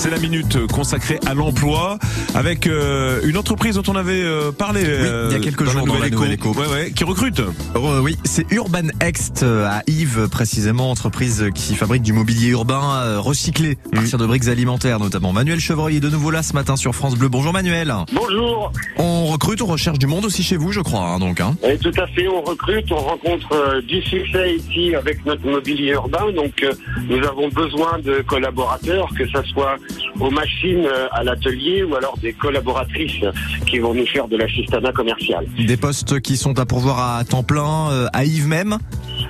C'est la minute consacrée à l'emploi avec euh, une entreprise dont on avait euh, parlé Oui, il y a quelques jours dans la Nouvelle. Ouais, ouais, qui recrute. Euh, oui, c'est Urban Ext euh, à Yves précisément, entreprise qui fabrique du mobilier urbain euh, recyclé à partir de briques alimentaires notamment. Manuel Chevreuil est de nouveau là ce matin sur France Bleu. Bonjour Manuel. Bonjour. On recrute, on recherche du monde aussi chez vous, je crois, hein, donc. Hein. Et tout à fait, on recrute, on rencontre euh, du succès ici avec notre mobilier urbain. Donc, euh, nous avons besoin de collaborateurs, que ce soit aux machines euh, à l'atelier ou alors des collaboratrices qui vont nous faire de l'assistanat commercial. Des postes qui sont à pourvoir à temps plein euh, à Yves même?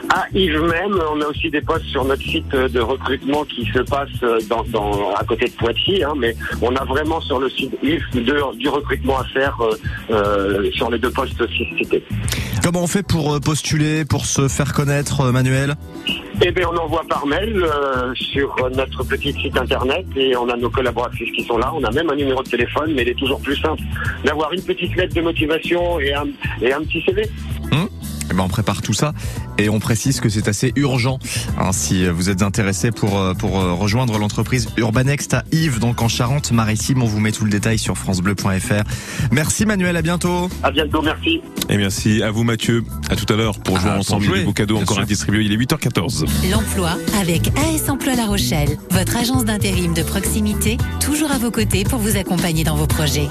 À Yves même, on a aussi des postes sur notre site de recrutement qui se passe euh, dans, dans, à côté de Poitiers, hein, mais on a vraiment sur le site Yves de- du recrutement à faire euh, euh, sur les deux postes cités. Comment on fait pour euh, postuler, pour se faire connaître, euh, Manuel? Eh bien, on envoie par mail euh, sur notre petit site internet et on a nos collaboratrices qui sont là. On a même un numéro de téléphone, mais il est toujours plus simple d'avoir une petite lettre de motivation et un, et un petit CV. Eh ben, on prépare tout ça et on précise que c'est assez urgent. hein, si vous êtes intéressé pour euh, pour euh, rejoindre l'entreprise Urbanext à Yves, donc en Charente-Maritime, on vous met tout le détail sur francebleu.fr. Merci Manuel, à bientôt. À bientôt, merci. Et merci à vous Mathieu. À tout à l'heure pour jouer Ah, ensemble. Jouer, des beaux cadeaux bien encore sûr. à distribuer. Il est 8h14. L'emploi avec AS Emploi La Rochelle, votre agence d'intérim de proximité, toujours à vos côtés pour vous accompagner dans vos projets.